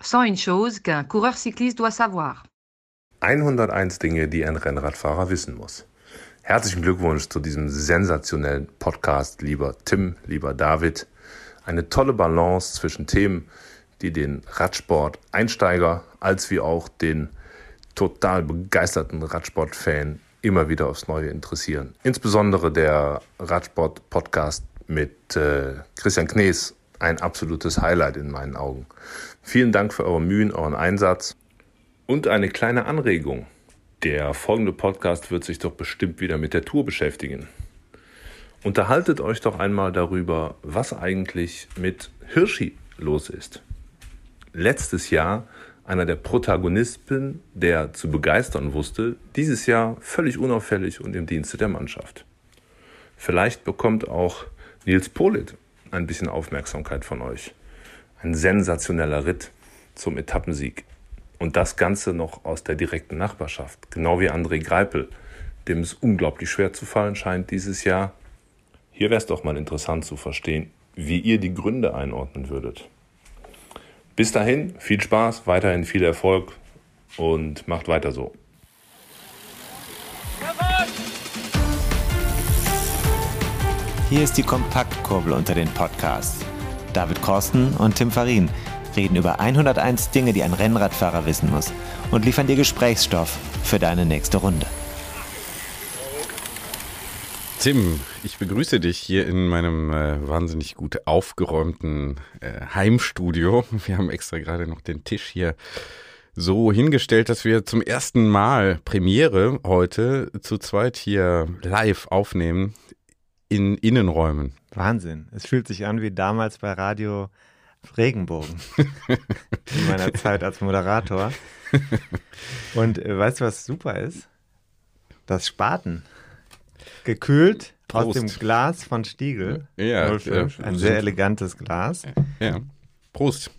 Sans une chose qu'un coureur cycliste doit savoir. 101 Dinge, die ein Rennradfahrer wissen muss. Herzlichen Glückwunsch zu diesem sensationellen Podcast, lieber Tim, lieber David. Eine tolle Balance zwischen Themen, die den Radsport-Einsteiger als wie auch den total begeisterten Radsport-Fan immer wieder aufs Neue interessieren. Insbesondere der Radsport-Podcast mit äh, Christian Knees, ein absolutes Highlight in meinen Augen. Vielen Dank für eure Mühen, euren Einsatz und eine kleine Anregung. Der folgende Podcast wird sich doch bestimmt wieder mit der Tour beschäftigen. Unterhaltet euch doch einmal darüber, was eigentlich mit Hirschi los ist. Letztes Jahr einer der Protagonisten, der zu begeistern wusste, dieses Jahr völlig unauffällig und im Dienste der Mannschaft. Vielleicht bekommt auch Nils Polit ein bisschen Aufmerksamkeit von euch. Ein sensationeller Ritt zum Etappensieg. Und das Ganze noch aus der direkten Nachbarschaft. Genau wie André Greipel, dem es unglaublich schwer zu fallen scheint dieses Jahr. Hier wäre es doch mal interessant zu verstehen, wie ihr die Gründe einordnen würdet. Bis dahin, viel Spaß, weiterhin viel Erfolg und macht weiter so. Hier ist die Kompaktkurbel unter den Podcasts. David Korsten und Tim Farin reden über 101 Dinge, die ein Rennradfahrer wissen muss und liefern dir Gesprächsstoff für deine nächste Runde. Tim, ich begrüße dich hier in meinem äh, wahnsinnig gut aufgeräumten äh, Heimstudio. Wir haben extra gerade noch den Tisch hier so hingestellt, dass wir zum ersten Mal Premiere heute zu zweit hier live aufnehmen in Innenräumen. Wahnsinn. Es fühlt sich an wie damals bei Radio Regenbogen in meiner Zeit als Moderator. Und äh, weißt du, was super ist? Das Spaten. Gekühlt Prost. aus dem Glas von Stiegel. Ja, 05. Ein sehr elegantes Glas. Ja. Prost.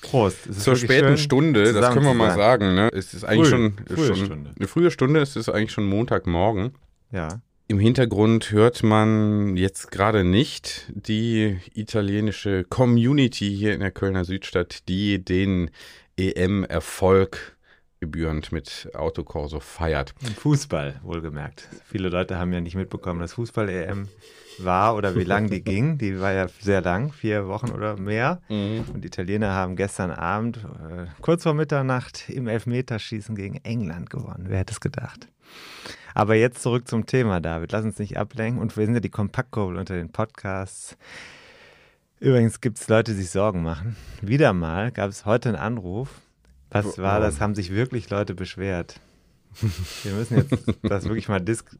Prost. Zur späten Stunde, das können wir mal sagen. Ne? Es ist eigentlich Früh, schon, frühe schon Stunde. eine frühe Stunde. Es ist eigentlich schon Montagmorgen. Ja. Im Hintergrund hört man jetzt gerade nicht die italienische Community hier in der Kölner Südstadt, die den EM-Erfolg gebührend mit Autokorso feiert. Im Fußball, wohlgemerkt. Viele Leute haben ja nicht mitbekommen, dass Fußball-EM war oder wie lang die ging. Die war ja sehr lang, vier Wochen oder mehr. Und die Italiener haben gestern Abend, äh, kurz vor Mitternacht, im Elfmeterschießen gegen England gewonnen. Wer hätte es gedacht? Aber jetzt zurück zum Thema, David. Lass uns nicht ablenken. Und wir sind ja die Kompaktkurbel unter den Podcasts. Übrigens gibt es Leute, die sich Sorgen machen. Wieder mal gab es heute einen Anruf. Was war das? Haben sich wirklich Leute beschwert? Wir müssen jetzt das wirklich mal disk.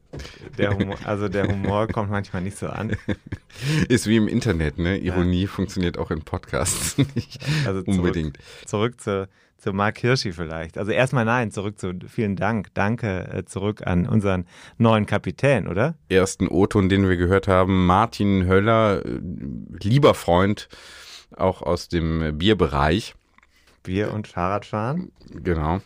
Der Humor, also der Humor kommt manchmal nicht so an. Ist wie im Internet, ne? Ironie funktioniert auch in Podcasts nicht Also zurück, unbedingt. Zurück zu, zu Mark Hirschi vielleicht. Also erstmal nein, zurück zu vielen Dank. Danke äh, zurück an unseren neuen Kapitän, oder? Ersten O-Ton, den wir gehört haben, Martin Höller, äh, lieber Freund, auch aus dem Bierbereich. Bier und Fahrradfahren. Genau.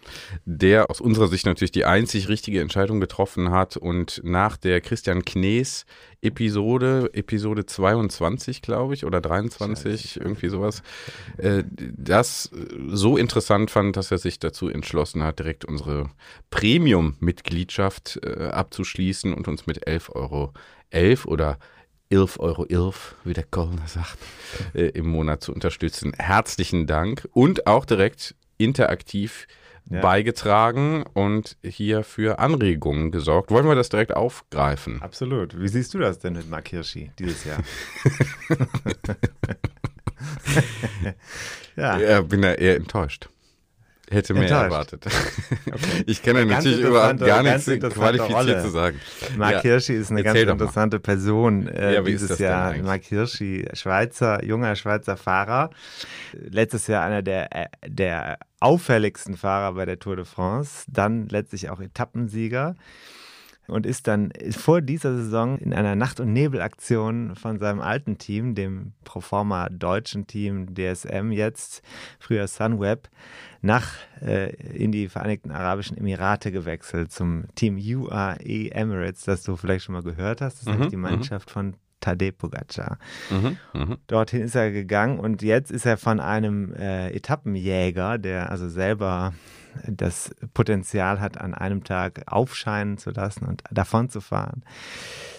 Der aus unserer Sicht natürlich die einzig richtige Entscheidung getroffen hat und nach der Christian Knees Episode, Episode 22, glaube ich, oder 23, irgendwie sowas, äh, das so interessant fand, dass er sich dazu entschlossen hat, direkt unsere Premium-Mitgliedschaft äh, abzuschließen und uns mit 11 Euro 11 oder 11 Euro 11, wie der Kölner sagt, äh, im Monat zu unterstützen. Herzlichen Dank und auch direkt interaktiv Ja. beigetragen und hier für Anregungen gesorgt. Wollen wir das direkt aufgreifen? Absolut. Wie siehst du das denn mit Mark Hirschi dieses Jahr? ja. Ja, bin da eher enttäuscht. Hätte mehr Enttäuscht. erwartet. Ich kann ja Ganz natürlich überhaupt gar nichts qualifiziert Rolle. zu sagen. Mark Ja. Hirschi ist eine Erzähl ganz interessante Person äh, Ja, wie ist dieses Jahr. Mark Hirschi, Schweizer, junger Schweizer Fahrer. Letztes Jahr einer der, äh, der auffälligsten Fahrer bei der Tour de France. Dann letztlich auch Etappensieger. Und ist dann vor dieser Saison in einer Nacht- und Nebelaktion von seinem alten Team, dem Proforma deutschen Team DSM jetzt, früher Sunweb, nach äh, in die Vereinigten Arabischen Emirate gewechselt zum Team UAE Emirates, das du vielleicht schon mal gehört hast. Das ist Mhm, nämlich die mhm. Mannschaft von Tadej Pogacar. Mhm, mhm. Dorthin ist er gegangen und jetzt ist er von einem äh, Etappenjäger, der also selber das Potenzial hat, an einem Tag aufscheinen zu lassen und davon zu fahren,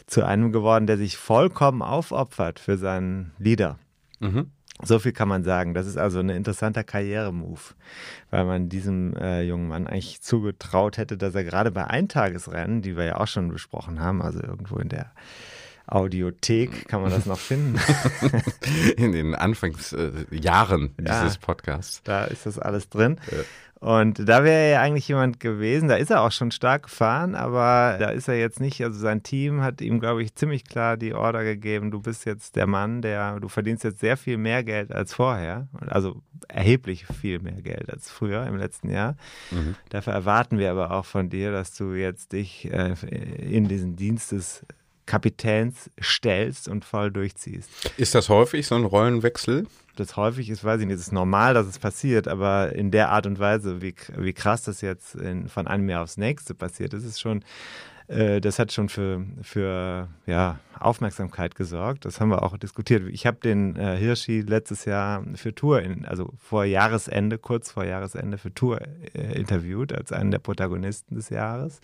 zu einem geworden, der sich vollkommen aufopfert für seinen Leader. Mhm. So viel kann man sagen. Das ist also ein interessanter Karrieremove, weil man diesem äh, jungen Mann eigentlich zugetraut hätte, dass er gerade bei Eintagesrennen, die wir ja auch schon besprochen haben, also irgendwo in der Audiothek kann man das noch finden. In den Anfangsjahren Jahren Ja. dieses Podcasts. Da ist das alles drin. Und da wäre ja eigentlich jemand gewesen, da ist er auch schon stark gefahren, aber da ist er jetzt nicht, also sein Team hat ihm, glaube ich, ziemlich klar die Order gegeben, du bist jetzt der Mann, der, du verdienst jetzt sehr viel mehr Geld als vorher, also erheblich viel mehr Geld als früher im letzten Jahr. Dafür erwarten wir aber auch von dir, dass du jetzt dich äh, in diesen Dienst des Kapitäns stellst und voll durchziehst Ist das häufig so ein Rollenwechsel? das häufig ist, weiß ich nicht, es ist normal, dass es passiert, aber in der Art und Weise, wie, wie krass das jetzt in, von einem Jahr aufs nächste passiert, das ist schon, äh, das hat schon für, für ja, Aufmerksamkeit gesorgt. Das haben wir auch diskutiert. Ich habe den äh, Hirschi letztes Jahr für Tour, in, also vor Jahresende, kurz vor Jahresende für Tour äh, interviewt, als einen der Protagonisten des Jahres.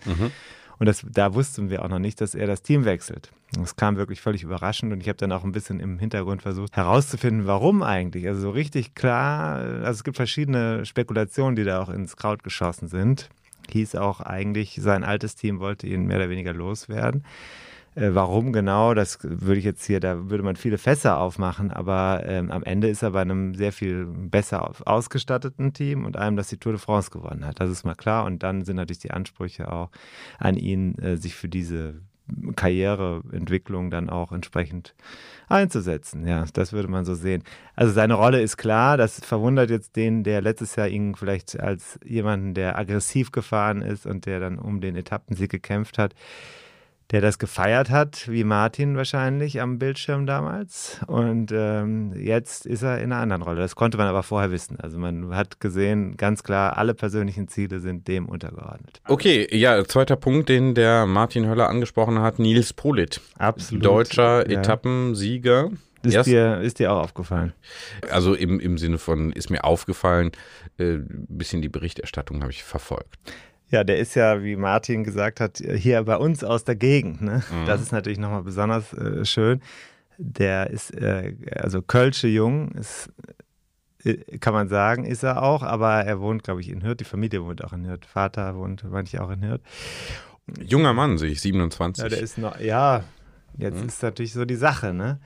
Und das, da wussten wir auch noch nicht, dass er das Team wechselt. Das kam wirklich völlig überraschend und ich habe dann auch ein bisschen im Hintergrund versucht herauszufinden, warum eigentlich. Also so richtig klar, also es gibt verschiedene Spekulationen, die da auch ins Kraut geschossen sind. Hieß auch eigentlich, sein altes Team wollte ihn mehr oder weniger loswerden. Äh, warum genau, das würde ich jetzt hier, da würde man viele Fässer aufmachen, aber ähm, am Ende ist er bei einem sehr viel besser ausgestatteten Team und einem, das die Tour de France gewonnen hat. Das ist mal klar. Und dann sind natürlich die Ansprüche auch an ihn, äh, sich für diese Karriereentwicklung dann auch entsprechend einzusetzen. Ja, das würde man so sehen. Also seine Rolle ist klar, das verwundert jetzt den, der letztes Jahr ihn vielleicht als jemanden, der aggressiv gefahren ist und der dann um den Etappensieg gekämpft hat, der das gefeiert hat, wie Martin wahrscheinlich am Bildschirm damals. Und ähm, jetzt ist er in einer anderen Rolle. Das konnte man aber vorher wissen. Also man hat gesehen, ganz klar, alle persönlichen Ziele sind dem untergeordnet. Okay, ja, zweiter Punkt, den der Martin Höller angesprochen hat, Nils Polit. Absolut. Deutscher Ja. Etappensieger. Ist Erst- dir, ist dir auch aufgefallen? Also im, im Sinne von, ist mir aufgefallen, äh, ein bisschen die Berichterstattung habe ich verfolgt. Ja, der ist ja, wie Martin gesagt hat, hier bei uns aus der Gegend. Ne? Das ist natürlich nochmal besonders äh, schön. Der ist, äh, also Kölsche Jung, ist, äh, kann man sagen, ist er auch, aber er wohnt, glaube ich, in Hürth. Die Familie wohnt auch in Hürth. Vater wohnt manche auch in Hürth. Junger Mann, sehe ich, 27. Ja, der ist noch, ja, jetzt ist natürlich so die Sache, ne?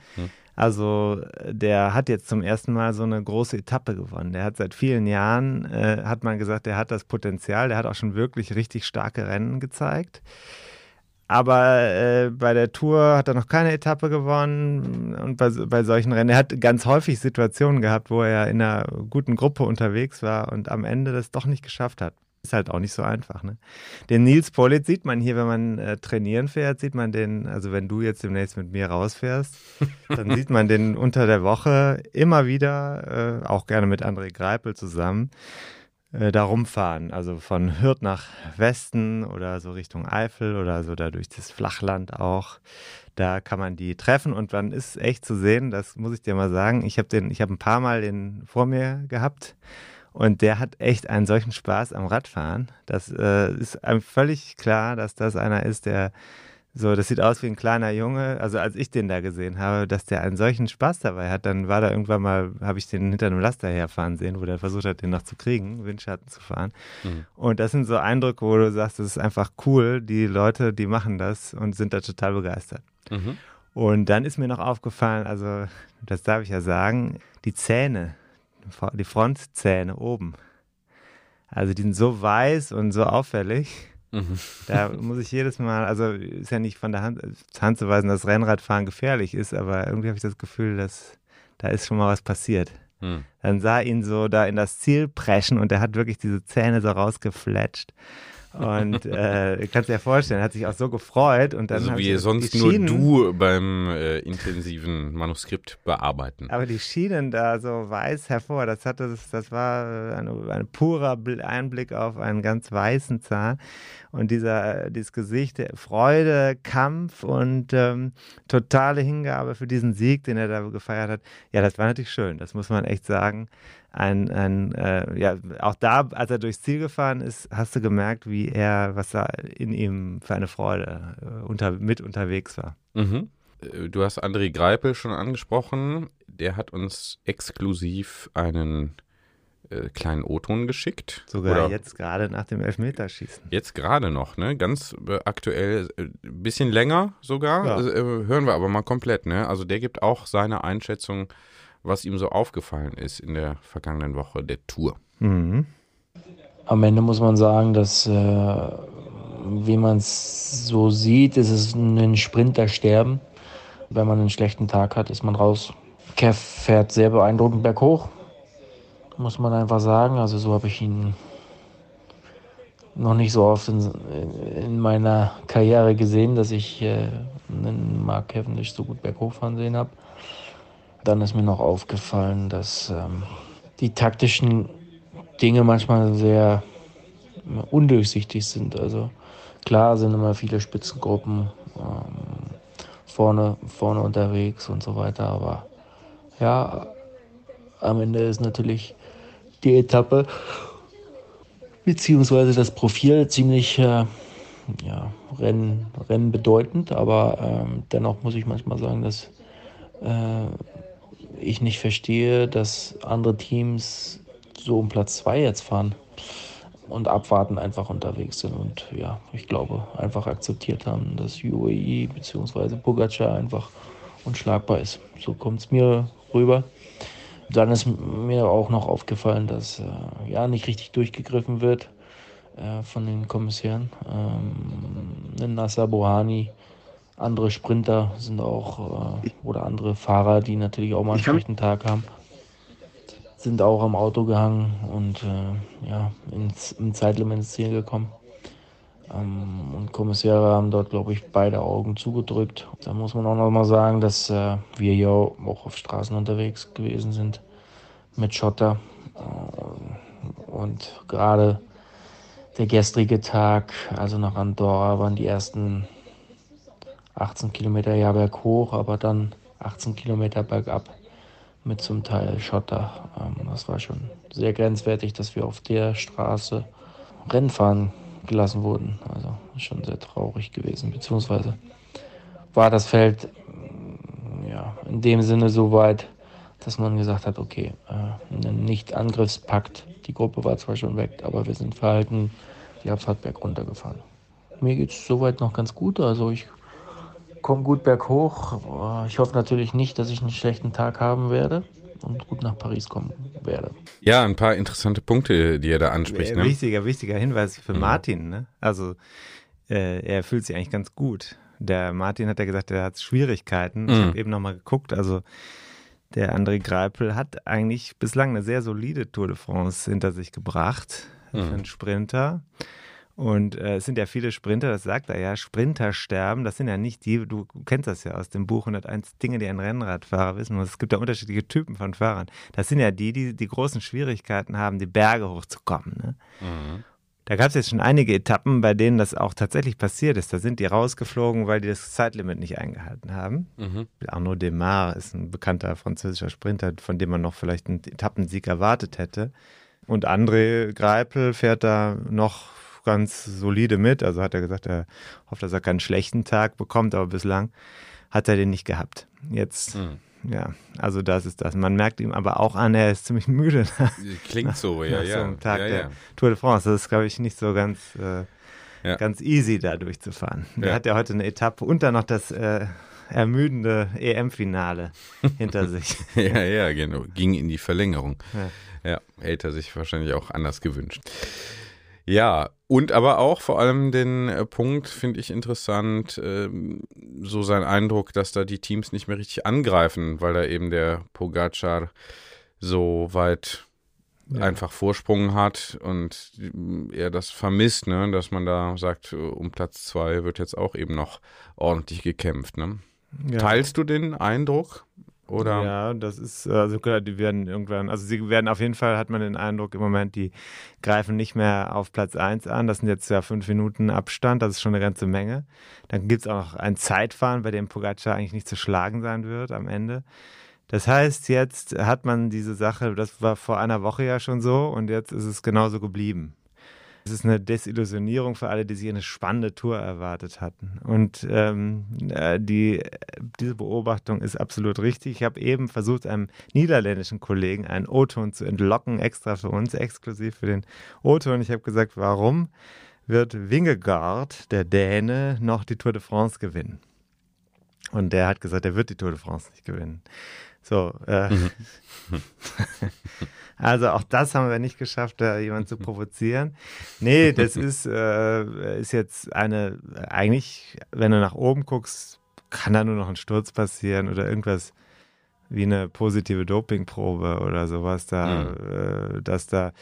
Also der hat jetzt zum ersten Mal so eine große Etappe gewonnen. Der hat seit vielen Jahren, äh, hat man gesagt, der hat das Potenzial, der hat auch schon wirklich richtig starke Rennen gezeigt. Aber äh, bei der Tour hat er noch keine Etappe gewonnen und bei, bei solchen Rennen, er hat ganz häufig Situationen gehabt, wo er in einer guten Gruppe unterwegs war und am Ende das doch nicht geschafft hat. Ist halt auch nicht so einfach. Ne? Den Nils Pollitt sieht man hier, wenn man äh, trainieren fährt, sieht man den, also wenn du jetzt demnächst mit mir rausfährst, dann sieht man den unter der Woche immer wieder, äh, auch gerne mit André Greipel zusammen, äh, da rumfahren. Also von Hürth nach Westen oder so Richtung Eifel oder so da durch das Flachland auch. Da kann man die treffen und dann ist echt zu sehen, das muss ich dir mal sagen. Ich habe den, ich habe ein paar Mal den vor mir gehabt. Und der hat echt einen solchen Spaß am Radfahren. Das äh, ist einem völlig klar, dass das einer ist, der so, das sieht aus wie ein kleiner Junge. Also als ich den da gesehen habe, dass der einen solchen Spaß dabei hat, dann war da irgendwann mal, habe ich den hinter einem Laster herfahren sehen, wo der versucht hat, den noch zu kriegen, Windschatten zu fahren. Und das sind so Eindrücke, wo du sagst, das ist einfach cool. Die Leute, die machen das und sind da total begeistert. Und dann ist mir noch aufgefallen, also das darf ich ja sagen, die Zähne, die Frontzähne oben. Also die sind so weiß und so auffällig. Mhm. Da muss ich jedes Mal, also ist ja nicht von der Hand, Hand zu weisen, dass Rennradfahren gefährlich ist, aber irgendwie habe ich das Gefühl, dass da ist schon mal was passiert. Hm. Dann sah ihn so da in das Ziel preschen und er hat wirklich diese Zähne so rausgefletscht. Und äh, kannst dir ja vorstellen, er hat sich auch so gefreut. Und dann also wie sonst nur du beim äh, intensiven Manuskript bearbeiten. Aber die schienen da so weiß hervor. Das, hatte, das, das war ein, ein purer Einblick auf einen ganz weißen Zahn. Und dieser, dieses Gesicht, Freude, Kampf und ähm, totale Hingabe für diesen Sieg, den er da gefeiert hat. Ja, das war natürlich schön. Das muss man echt sagen ein, ein äh, ja, auch da, als er durchs Ziel gefahren ist, hast du gemerkt, wie er, was da in ihm für eine Freude äh, unter, mit unterwegs war. Mhm. Äh, du hast André Greipel schon angesprochen. Der hat uns exklusiv einen äh, kleinen O-Ton geschickt. Sogar Oder jetzt gerade nach dem Elfmeterschießen. Jetzt gerade noch, ne? Ganz äh, aktuell, ein äh, bisschen länger sogar. Ja. Also, hören wir aber mal komplett, ne? Also der gibt auch seine Einschätzung was ihm so aufgefallen ist in der vergangenen Woche der Tour. Mhm. Am Ende muss man sagen, dass, äh, wie man es so sieht, ist es ein Sprintersterben. Wenn man einen schlechten Tag hat, ist man raus. Kev fährt sehr beeindruckend berghoch, muss man einfach sagen. Also so habe ich ihn noch nicht so oft in, in meiner Karriere gesehen, dass ich äh, einen Mark Cavendish so gut berghoch fahren sehen habe. Dann ist mir noch aufgefallen, dass ähm, die taktischen Dinge manchmal sehr undurchsichtig sind. Also klar sind immer viele Spitzengruppen ähm, vorne, vorne unterwegs und so weiter, aber ja, am Ende ist natürlich die Etappe beziehungsweise das Profil ziemlich äh, ja, Rennen, Rennen aber ähm, dennoch muss ich manchmal sagen, dass äh, ich nicht verstehe, dass andere Teams so um Platz 2 jetzt fahren und abwarten einfach unterwegs sind und ja, ich glaube, einfach akzeptiert haben, dass UAE bzw. Pogacar einfach unschlagbar ist. So kommt es mir rüber. Dann ist mir auch noch aufgefallen, dass äh, ja nicht richtig durchgegriffen wird äh, von den Kommissären. Ähm, Nasser Bohani andere Sprinter sind auch äh, oder andere Fahrer, die natürlich auch mal einen schlechten Tag haben, sind auch am Auto gehangen und äh, ja, ins, im Zeitlimit ins Ziel gekommen. Ähm, und Kommissäre haben dort, glaube ich, beide Augen zugedrückt. Da muss man auch noch mal sagen, dass äh, wir ja auch auf Straßen unterwegs gewesen sind mit Schotter. Äh, und gerade der gestrige Tag, also nach Andorra, waren die ersten 18 Kilometer ja berghoch, aber dann 18 Kilometer bergab mit zum Teil Schotter. Ähm, das war schon sehr grenzwertig, dass wir auf der Straße Rennen fahren gelassen wurden. Also schon sehr traurig gewesen, beziehungsweise war das Feld mm, ja, in dem Sinne so weit, dass man gesagt hat, okay, äh, Nicht-Angriffspakt. Die Gruppe war zwar schon weg, aber wir sind verhalten die Abfahrt berg runtergefahren. Mir geht es soweit noch ganz gut. Also ich komme gut berghoch. Ich hoffe natürlich nicht, dass ich einen schlechten Tag haben werde und gut nach Paris kommen werde. Ja, ein paar interessante Punkte, die er da anspricht. Ne? Wichtiger, wichtiger Hinweis für mhm. Martin. Ne? Also äh, er fühlt sich eigentlich ganz gut. Der Martin hat ja gesagt, er hat Schwierigkeiten. Mhm. Ich habe eben nochmal geguckt. Also der André Greipel hat eigentlich bislang eine sehr solide Tour de France hinter sich gebracht mhm. für einen Sprinter. Und äh, es sind ja viele Sprinter, das sagt er ja, Sprinter sterben, das sind ja nicht die, du kennst das ja aus dem Buch 101 Dinge, die ein Rennradfahrer wissen muss. Es gibt ja unterschiedliche Typen von Fahrern. Das sind ja die, die die großen Schwierigkeiten haben, die Berge hochzukommen. Ne? Mhm. Da gab es jetzt schon einige Etappen, bei denen das auch tatsächlich passiert ist. Da sind die rausgeflogen, weil die das Zeitlimit nicht eingehalten haben. Mhm. Arnaud Demar ist ein bekannter französischer Sprinter, von dem man noch vielleicht einen Etappensieg erwartet hätte. Und André Greipel fährt da noch ganz solide mit. Also hat er gesagt, er hofft, dass er keinen schlechten Tag bekommt, aber bislang hat er den nicht gehabt. Jetzt, mhm. ja, also das ist das. Man merkt ihm aber auch an, er ist ziemlich müde. Klingt so, ja, ja. So einem Tag ja, ja. der Tour de France. Das ist, glaube ich, nicht so ganz, äh, ja. ganz easy da durchzufahren. Er hat ja heute eine Etappe und dann noch das äh, ermüdende EM-Finale hinter sich. ja, ja, genau. Ging in die Verlängerung. Ja. Ja, hätte er sich wahrscheinlich auch anders gewünscht. Ja, und aber auch vor allem den äh, Punkt finde ich interessant, ähm, so sein Eindruck, dass da die Teams nicht mehr richtig angreifen, weil da eben der Pogacar so weit Ja. einfach Vorsprung hat und mm, er das vermisst, ne, dass man da sagt, äh, um Platz zwei wird jetzt auch eben noch ordentlich gekämpft. Ne? Ja. Teilst du den Eindruck? Oder? Ja, das ist, also klar, die werden irgendwann, also sie werden auf jeden Fall, hat man den Eindruck im Moment, die greifen nicht mehr auf Platz 1 an. Das sind jetzt ja fünf Minuten Abstand, das ist schon eine ganze Menge. Dann gibt es auch noch ein Zeitfahren, bei dem Pogacar eigentlich nicht zu schlagen sein wird am Ende. Das heißt, jetzt hat man diese Sache, das war vor einer Woche ja schon so und jetzt ist es genauso geblieben. Es ist eine Desillusionierung für alle, die sich eine spannende Tour erwartet hatten. Und ähm, äh, die, diese Beobachtung ist absolut richtig. Ich habe eben versucht, einem niederländischen Kollegen einen O-Ton zu entlocken, extra für uns, exklusiv für den O-Ton. Ich habe gesagt, warum wird Wingegaard, der Däne, noch die Tour de France gewinnen? Und der hat gesagt, er wird die Tour de France nicht gewinnen. So, äh, also auch das haben wir nicht geschafft, da jemanden zu provozieren. Nee, das ist, äh, ist jetzt eine, eigentlich, wenn du nach oben guckst, kann da nur noch ein Sturz passieren oder irgendwas wie eine positive Dopingprobe oder sowas da, äh, dass da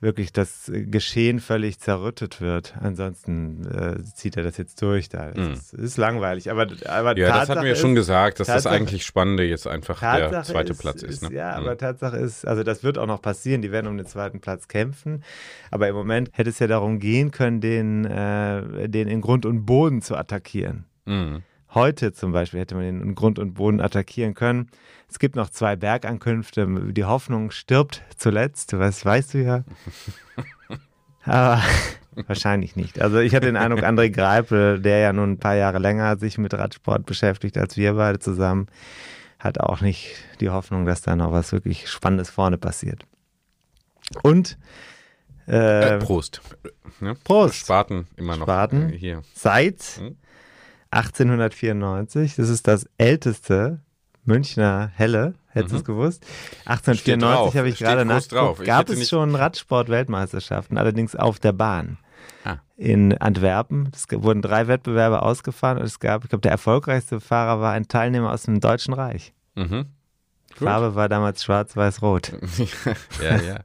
wirklich das Geschehen völlig zerrüttet wird. Ansonsten äh, zieht er das jetzt durch da. Mhm. Es ist, ist langweilig. Aber, aber Ja, das Tatsache hatten wir ist, schon gesagt, dass das Tatsache- eigentlich Spannende jetzt einfach der Tatsache zweite Platz ist. ne? Ja, Mhm. aber Tatsache ist, also das wird auch noch passieren, die werden um den zweiten Platz kämpfen. Aber im Moment hätte es ja darum gehen können, den, äh, den in Grund und Boden zu attackieren. Mhm. Heute zum Beispiel hätte man den in Grund und Boden attackieren können. Es gibt noch zwei Bergankünfte. Die Hoffnung stirbt zuletzt, das weißt du ja. Aber wahrscheinlich nicht. Also ich hatte den Eindruck, André Greipel, der ja nun ein paar Jahre länger sich mit Radsport beschäftigt als wir beide zusammen, hat auch nicht die Hoffnung, dass da noch was wirklich Spannendes vorne passiert. Und äh, Äh, Prost. Ne? Prost. Spaten immer noch Spaten. äh, hier. seit Hm? 1894, das ist das älteste Münchner Helle, hättest du es gewusst? drauf. 1894 habe ich gerade nachgeguckt. Gab es schon Radsport-Weltmeisterschaften, allerdings auf der Bahn. Ah. In Antwerpen. Es wurden drei Wettbewerbe ausgefahren und es gab, ich glaube, der erfolgreichste Fahrer war ein Teilnehmer aus dem Deutschen Reich. Mhm. Die Farbe war damals schwarz-weiß-rot. ja, ja.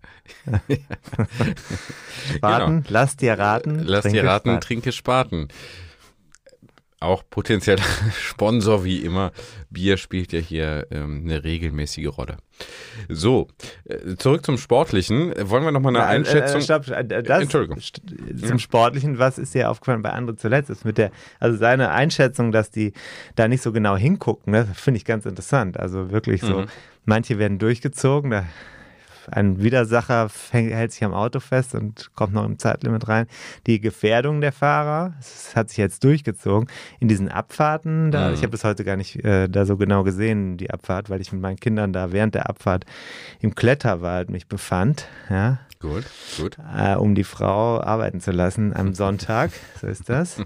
Spaten, lass dir raten. Lass dir raten, Spaten. trinke Spaten. Auch potenzieller Sponsor wie immer. Bier spielt ja hier ähm, eine regelmäßige Rolle. So, äh, zurück zum Sportlichen. Äh, Wollen wir nochmal eine Ja, äh, Einschätzung? Äh, stopp, äh, das, Entschuldigung. st- Zum Sportlichen, was ist dir aufgefallen bei anderen zuletzt? Ist mit der, also seine Einschätzung, dass die da nicht so genau hingucken, ne, finde ich ganz interessant. Also wirklich so, Mhm. manche werden durchgezogen, da ein Widersacher fäng, hält sich am Auto fest und kommt noch im Zeitlimit rein. Die Gefährdung der Fahrer, das hat sich jetzt durchgezogen. In diesen Abfahrten, da, Mhm. ich habe das heute gar nicht äh, da so genau gesehen, die Abfahrt, weil ich mit meinen Kindern da während der Abfahrt im Kletterwald mich befand. Ja, Gut, gut. äh, um die Frau arbeiten zu lassen am Sonntag. so ist das.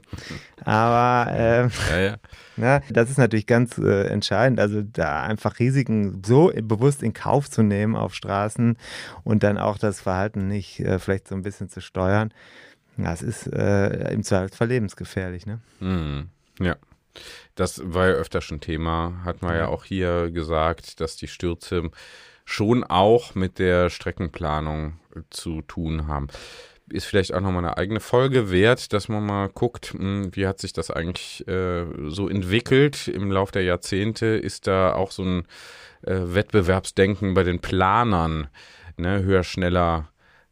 Aber äh, Ja, ja. na, das ist natürlich ganz äh, entscheidend. Also da einfach Risiken so bewusst in Kauf zu nehmen auf Straßen und dann auch das Verhalten nicht äh, vielleicht so ein bisschen zu steuern. Das ist äh, im Zweifelsfall lebensgefährlich. Ne? Mhm. Ja. Das war ja öfter schon Thema. Hat man ja auch hier gesagt, dass die Stürze schon auch mit der Streckenplanung zu tun haben. Ist vielleicht auch nochmal eine eigene Folge wert, dass man mal guckt, mh, wie hat sich das eigentlich äh, so entwickelt im Lauf der Jahrzehnte? Ist da auch so ein äh, Wettbewerbsdenken bei den Planern, ne? höher, schneller,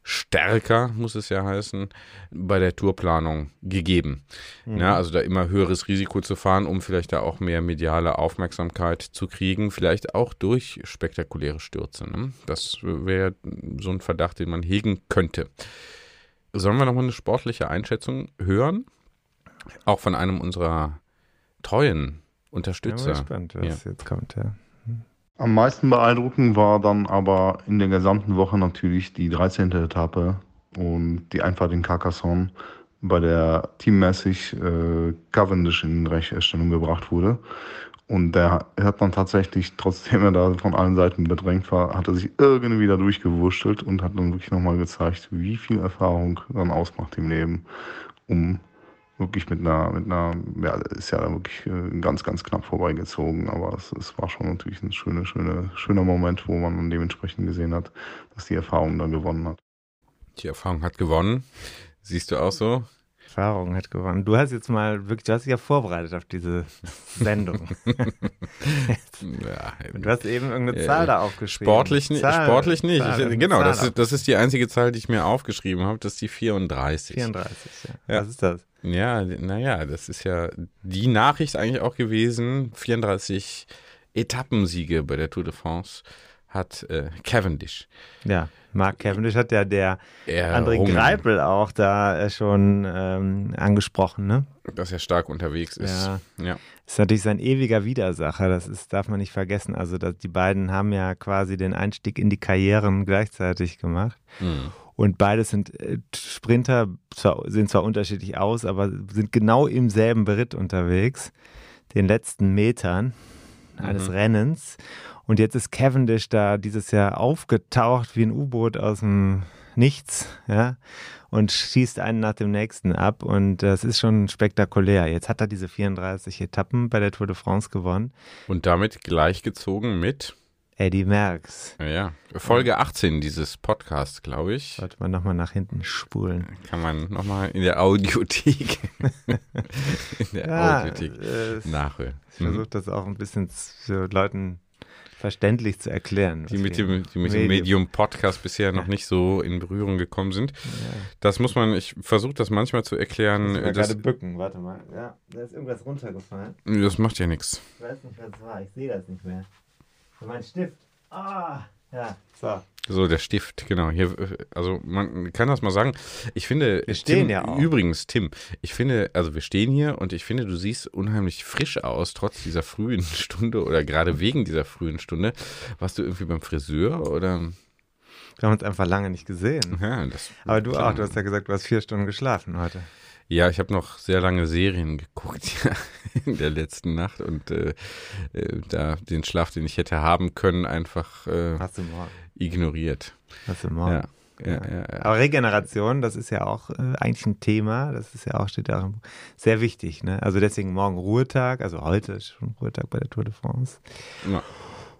stärker, muss es ja heißen, bei der Tourplanung gegeben. Ja, also da immer höheres Risiko zu fahren, um vielleicht da auch mehr mediale Aufmerksamkeit zu kriegen, vielleicht auch durch spektakuläre Stürze. Ne? Das wäre so ein Verdacht, den man hegen könnte. Sollen wir nochmal eine sportliche Einschätzung hören? Auch von einem unserer treuen Ich bin Unterstützer. gespannt, was jetzt kommt. Ja. Am meisten beeindruckend war dann aber in der gesamten Woche natürlich die 13. Etappe und die Einfahrt in Carcassonne, bei der teammäßig äh, Cavendish in Rechtsstellung gebracht wurde. Und der hat dann tatsächlich, trotzdem er da von allen Seiten bedrängt war, hat er sich irgendwie da durchgewurschtelt und hat dann wirklich nochmal gezeigt, wie viel Erfahrung dann ausmacht im Leben, um wirklich mit einer, mit einer, ja, ist ja wirklich äh, ganz, ganz knapp vorbeigezogen, aber es, es war schon natürlich ein schöner, schöner, schöner Moment, wo man dementsprechend gesehen hat, dass die Erfahrung dann gewonnen hat. Die Erfahrung hat gewonnen. Siehst du auch so? Erfahrung hat gewonnen. Du hast jetzt mal wirklich, du hast dich ja vorbereitet auf diese Sendung. Ja, du hast eben irgendeine Äh, Zahl da aufgeschrieben. Sportlich, Zahl, sportlich nicht. Zahl, ich, genau, das ist, das ist die einzige Zahl, die ich mir aufgeschrieben habe. Das ist die 34. 34, ja. Ja. Was ist das? Ja, naja, das ist ja die Nachricht eigentlich auch gewesen. 34 Etappensiege bei der Tour de France hat äh, Cavendish. Ja, Mark Cavendish hat ja der André errungen, Greipel auch da äh, schon ähm, angesprochen, ne? Dass er stark unterwegs ist. Ja. ja. Das ist natürlich sein ewiger Widersacher, das ist, darf man nicht vergessen. Also dass die beiden haben ja quasi den Einstieg in die Karrieren gleichzeitig gemacht. Mhm. Und beides sind äh, Sprinter, zwar, sehen zwar unterschiedlich aus, aber sind genau im selben Beritt unterwegs, den letzten Metern eines Mhm. Rennens. Und jetzt ist Cavendish da dieses Jahr aufgetaucht wie ein U-Boot aus dem Nichts, ja, und schießt einen nach dem nächsten ab. Und das ist schon spektakulär. Jetzt hat er diese 34 Etappen bei der Tour de France gewonnen. Und damit gleichgezogen mit, Eddie Merckx. naja, Folge 18 dieses Podcasts, glaube ich. Sollte man nochmal nach hinten spulen. Kann man nochmal in der Audiothek, in der Audiothek äh, nachhören. Ich versuche das auch ein bisschen zu Leuten verständlich zu erklären. die mit dem, die mit dem Medium-Podcast bisher noch nicht so in Berührung gekommen sind. Das muss man, ich versuche das manchmal zu Ich erklären. mal Das, gerade bücken, warte mal. Ja, da ist irgendwas runtergefallen. das macht ja nichts. Ich weiß nicht, was es war. Ich sehe das nicht mehr. Mein Stift. Ah, ja, so. So, der Stift, genau. Hier, also man kann das mal sagen. Ich finde, Wir stehen Tim, ja auch. übrigens, Tim, ich finde, also wir stehen hier und ich finde, du siehst unheimlich frisch aus, trotz dieser frühen Stunde oder gerade wegen dieser frühen Stunde. Warst du irgendwie beim Friseur oder? Wir haben uns einfach lange nicht gesehen. Ja, Aber du klar. auch, du hast ja gesagt, du hast vier Stunden geschlafen heute. Ja, ich habe noch sehr lange Serien geguckt ja, in der letzten Nacht und äh, äh, da den Schlaf, den ich hätte haben können, einfach äh, Hast du morgen. Ignoriert. Du morgen. Ja, ja, ja, ja. Aber Regeneration, das ist ja auch äh, eigentlich ein Thema, das ist ja auch, steht ja auch im Buch, sehr wichtig. Ne? Also deswegen morgen Ruhetag, also heute ist schon Ruhetag bei der Tour de France. Ja.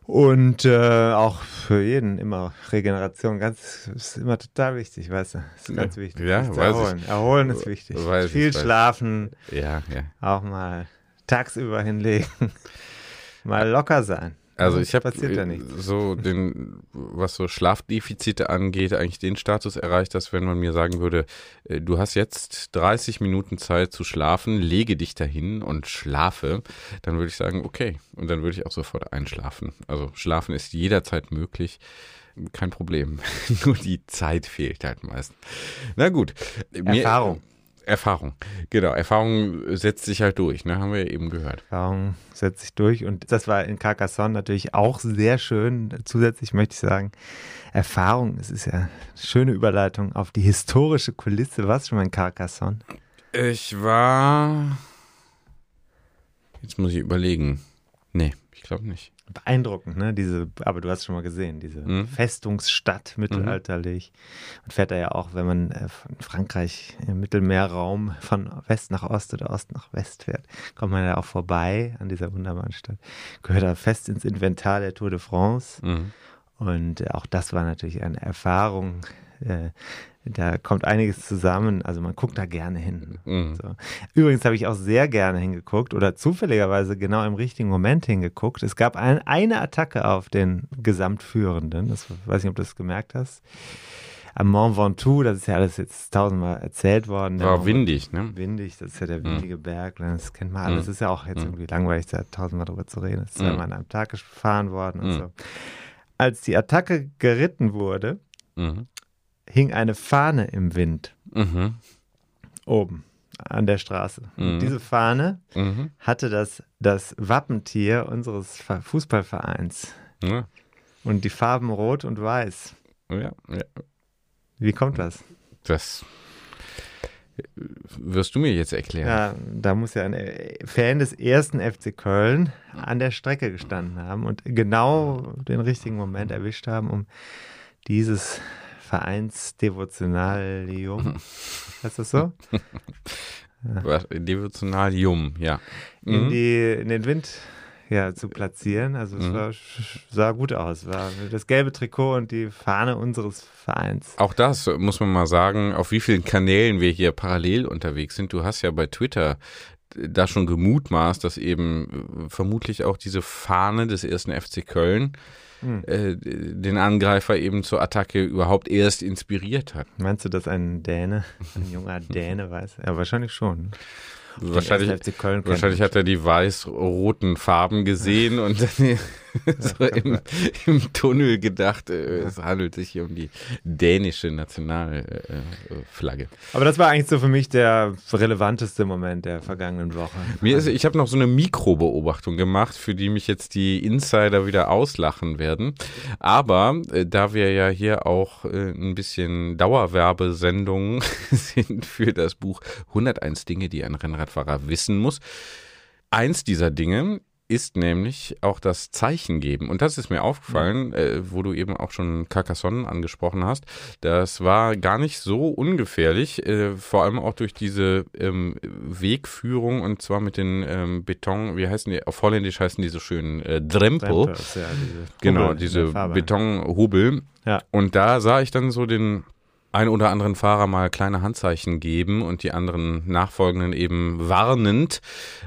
Und äh, auch für jeden immer Regeneration, ganz ist immer total wichtig, weißt du? Ist ganz wichtig. Ja, zu weiß ich. erholen. Erholen ist wichtig. Weiß Viel ich. schlafen, ja, ja. auch mal tagsüber hinlegen, mal locker sein. Also ich habe nichts. so den, was so Schlafdefizite angeht, eigentlich den Status erreicht, dass wenn man mir sagen würde, äh, du hast jetzt 30 Minuten Zeit zu schlafen, lege dich dahin und schlafe, dann würde ich sagen, okay. Und dann würde ich auch sofort einschlafen. Also schlafen ist jederzeit möglich. Kein Problem. Nur die Zeit fehlt halt meistens. Na gut. Mir- Erfahrung. Genau, Erfahrung setzt sich halt durch, ne? Haben wir ja eben gehört. Erfahrung setzt sich durch. Und das war in Carcassonne natürlich auch sehr schön. Zusätzlich möchte ich sagen, Erfahrung, es ist ja eine schöne Überleitung auf die historische Kulisse. Warst du schon mal in Carcassonne? Ich war. Jetzt muss ich überlegen. Nee, glaube nicht. Beeindruckend, ne? Diese, aber du hast schon mal gesehen, diese Mhm. Festungsstadt mittelalterlich. Man fährt da ja auch, wenn man äh, von Frankreich im Mittelmeerraum von West nach Ost oder Ost nach West fährt, kommt man ja auch vorbei an dieser wunderbaren Stadt. Gehört da fest ins Inventar der Tour de France. Mhm. Und äh, auch das war natürlich eine Erfahrung. Äh, da kommt einiges zusammen. Also man guckt da gerne hin. Mhm. So. Übrigens habe ich auch sehr gerne hingeguckt oder zufälligerweise genau im richtigen Moment hingeguckt. Es gab ein, eine Attacke auf den Gesamtführenden. Das weiß nicht, ob du das gemerkt hast. Am Mont Ventoux, das ist ja alles jetzt tausendmal erzählt worden. War Mont- windig, ne? Windig, das ist ja der windige Berg, ne, das kennt man Mhm. alles. Das ist ja auch jetzt irgendwie langweilig, da tausendmal drüber zu reden. Das ist zweimal an einem Tag gefahren worden und Mhm. so. Als die Attacke geritten wurde, Mhm. Hing eine Fahne im Wind Mhm. oben an der Straße. Mhm. Und diese Fahne Mhm. hatte das, das Wappentier unseres Ver- Fußballvereins Ja. und die Farben rot und weiß. Ja, ja. Wie kommt das? Das. wirst du mir jetzt erklären. Ja, da muss ja ein äh, Fan des ersten FC Köln an der Strecke gestanden haben und genau den richtigen Moment erwischt haben, um dieses Vereinsdevotionalium, heißt das so? Devotionalium, ja. In, Mhm. die, in den Wind ja, zu platzieren. Also es Mhm. war, sah gut aus. War das gelbe Trikot und die Fahne unseres Vereins. Auch das muss man mal sagen, auf wie vielen Kanälen wir hier parallel unterwegs sind. Du hast ja bei Twitter da schon gemutmaßt, dass eben äh, vermutlich auch diese Fahne des ersten FC Köln Hm. äh, den Angreifer eben zur Attacke überhaupt erst inspiriert hat. Meinst du, dass ein Däne, ein junger Däne weiß? Ja, wahrscheinlich schon. Wahrscheinlich, wahrscheinlich hat er die weiß-roten Farben gesehen und dann so im, im Tunnel gedacht, äh, es handelt sich hier um die dänische Nationalflagge. Aber das war eigentlich so für mich der relevanteste Moment der vergangenen Woche. Mir ist, ich habe noch so eine Mikrobeobachtung gemacht, für die mich jetzt die Insider wieder auslachen werden. Aber äh, da wir ja hier auch äh, ein bisschen Dauerwerbesendungen sind für das Buch 101 Dinge, die ein Rennradfahrer wissen muss. Eins dieser Dinge ist nämlich auch das Zeichen geben. Und das ist mir aufgefallen, äh, wo du eben auch schon Carcassonne angesprochen hast. Das war gar nicht so ungefährlich, äh, vor allem auch durch diese ähm, Wegführung und zwar mit den ähm, Beton, wie heißen die, auf Holländisch heißen die so schön äh, Drempel. Ja, diese Genau, diese. Betonhubel. Ja. Und da sah ich dann so den ein oder anderen Fahrer mal kleine Handzeichen geben und die anderen nachfolgenden eben warnend,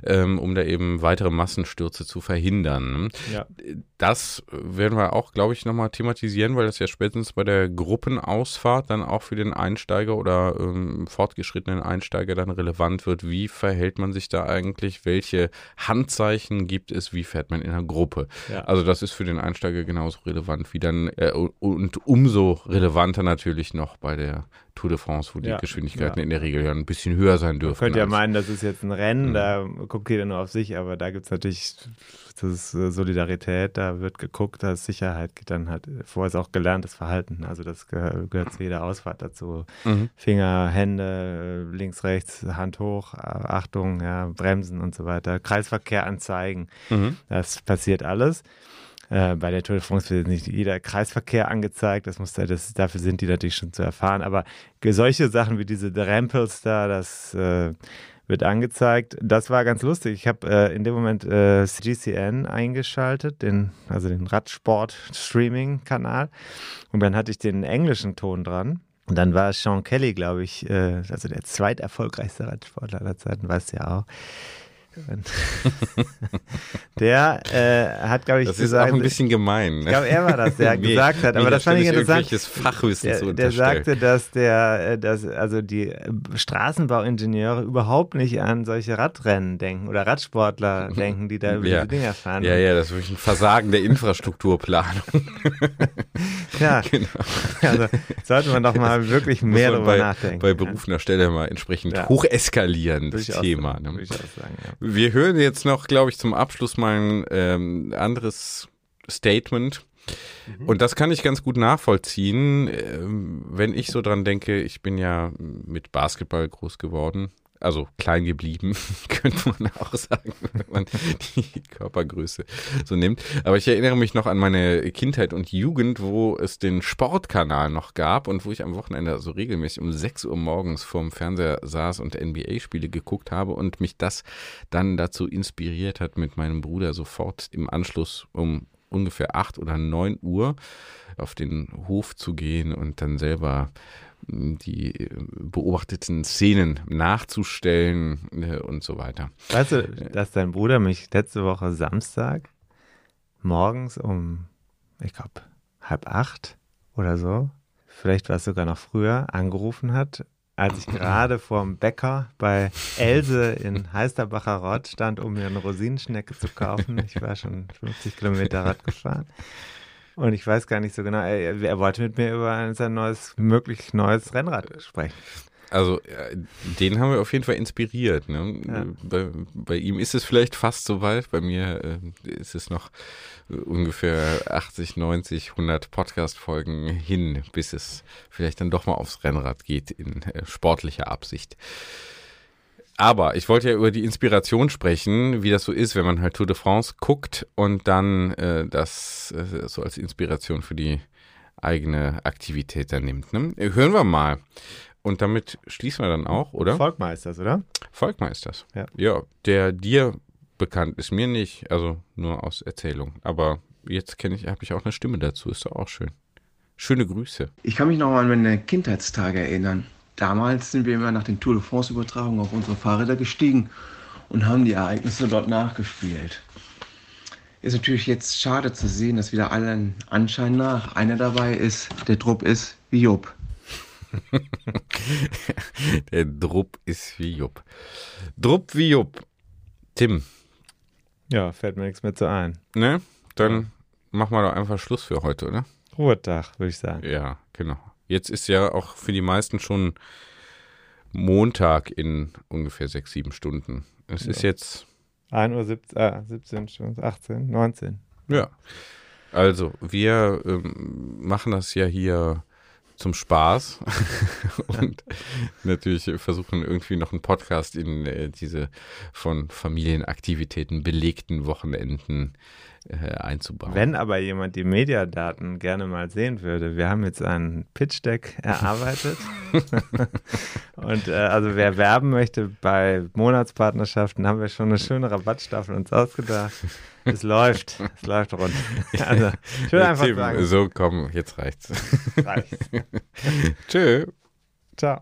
ähm, um da eben weitere Massenstürze zu verhindern. Ja. Das werden wir auch, glaube ich, nochmal thematisieren, weil das ja spätestens bei der Gruppenausfahrt dann auch für den Einsteiger oder ähm, fortgeschrittenen Einsteiger dann relevant wird. Wie verhält man sich da eigentlich? Welche Handzeichen gibt es? Wie fährt man in einer Gruppe? Ja. Also das ist für den Einsteiger genauso relevant wie dann äh, und umso relevanter natürlich noch bei der Tour de France, wo die Ja, Geschwindigkeiten ja. in der Regel ja ein bisschen höher sein Man dürfen. könnte ja als- meinen, das ist jetzt ein Rennen, Mhm. da guckt jeder nur auf sich, aber da gibt es natürlich, das ist äh, Solidarität, da wird geguckt, da ist Sicherheit geht dann halt, vorher ist auch gelerntes Verhalten, also das gehör, gehört zu jeder Ausfahrt dazu. Mhm. Finger, Hände, äh, links, rechts, Hand hoch, Achtung, ja, Bremsen und so weiter, Kreisverkehr anzeigen, Mhm. das passiert alles. Äh, bei der Tour de France wird nicht jeder Kreisverkehr angezeigt, das muss da, das, dafür sind die natürlich schon zu erfahren, aber solche Sachen wie diese Drempels da, das äh, wird angezeigt. Das war ganz lustig. Ich habe äh, in dem Moment äh, GCN eingeschaltet, den, also den Radsport-Streaming-Kanal und dann hatte ich den englischen Ton dran. Und dann war Sean Kelly, glaube ich, äh, also der zweiterfolgreichste Radsportler aller Zeiten, weißt ja auch. Der äh, hat, glaube ich, Das ist gesagt, auch ein bisschen gemein. Ne? ich glaube, er war das, der Mir- gesagt hat. Aber das fand ich interessant. Fachwissen zu Der, der unterstellen. sagte, dass der, äh, dass also die Straßenbauingenieure überhaupt nicht an solche Radrennen denken oder Radsportler denken, die da über Ja. diese Dinger fahren. Ja, ja, das ist wirklich ein Versagen der Infrastrukturplanung. ja. genau. Also sollte man doch mal wirklich mehr darüber bei, nachdenken. bei berufener Stelle mal entsprechend Ja. hocheskalieren, das Thema. sagen, Ne? ich auch sagen, ja. Wir hören jetzt noch, glaube ich, zum Abschluss mal ein ähm, anderes Statement. Mhm. Und das kann ich ganz gut nachvollziehen, ähm, wenn ich so dran denke, ich bin ja mit Basketball groß geworden. Also klein geblieben, könnte man auch sagen, wenn man die Körpergröße so nimmt. Aber ich erinnere mich noch an meine Kindheit und Jugend, wo es den Sportkanal noch gab und wo ich am Wochenende so regelmäßig um 6 Uhr morgens vorm Fernseher saß und NBA-Spiele geguckt habe und mich das dann dazu inspiriert hat, mit meinem Bruder sofort im Anschluss um ungefähr 8 oder 9 Uhr auf den Hof zu gehen und dann selber die äh, beobachteten Szenen nachzustellen äh, und so weiter. Weißt du, dass dein Bruder mich letzte Woche Samstag morgens um, ich glaube, halb acht oder so, vielleicht war es sogar noch früher, angerufen hat, als ich gerade vorm Bäcker bei Else in Heisterbacher Rott stand, um mir eine Rosinenschnecke zu kaufen. Ich war schon 50 Kilometer Rad gefahren. Und ich weiß gar nicht so genau, er, er wollte mit mir über ein- sein neues, möglich neues Rennrad sprechen. Also äh, den haben wir auf jeden Fall inspiriert. Ne? Ja. Bei, bei ihm ist es vielleicht fast so weit, bei mir äh, ist es noch äh, ungefähr 80, 90, 100 Podcast-Folgen hin, bis es vielleicht dann doch mal aufs Rennrad geht in äh, sportlicher Absicht. Aber ich wollte ja über die Inspiration sprechen, wie das so ist, wenn man halt Tour de France guckt und dann äh, das äh, so als Inspiration für die eigene Aktivität dann nimmt. Ne? Hören wir mal. Und damit schließen wir dann auch, oder? Volkmeisters, oder? Volkmeisters. Ja. ja, der dir bekannt ist, mir nicht, also nur aus Erzählung. Aber jetzt kenne ich, habe ich auch eine Stimme dazu, ist doch auch schön. Schöne Grüße. Ich kann mich noch an meine Kindheitstage erinnern. Damals sind wir immer nach den Tour de France-Übertragungen auf unsere Fahrräder gestiegen und haben die Ereignisse dort nachgespielt. Ist natürlich jetzt schade zu sehen, dass wieder allen Anschein nach einer dabei ist. Der Trupp ist wie Jupp. Der Drupp ist wie Jupp. Drupp wie Jupp. Tim, Ja, fällt mir nichts mehr zu ein. ne? Dann machen wir doch einfach Schluss für heute, oder? Ruhetag, würde ich sagen. Ja, genau. Jetzt ist ja auch für die meisten schon Montag in ungefähr sechs, sieben Stunden. Es ist jetzt, 1 Uhr 17, äh, 17 Stunden, 18, 19. ja. Also, wir ähm, machen das ja hier zum Spaß und natürlich versuchen irgendwie noch einen Podcast in äh, diese von Familienaktivitäten belegten Wochenenden äh, einzubauen. Wenn aber jemand die Mediadaten gerne mal sehen würde, wir haben jetzt ein Pitch-Deck erarbeitet. Und äh, also wer werben möchte bei Monatspartnerschaften, haben wir schon eine schöne Rabattstaffel uns ausgedacht. Es läuft, es läuft rund. Also ich würde einfach sagen, so komm, jetzt reicht's. reicht. Tschö. Ciao.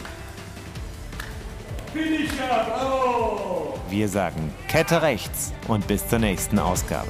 Wir sagen Kette rechts und bis zur nächsten Ausgabe.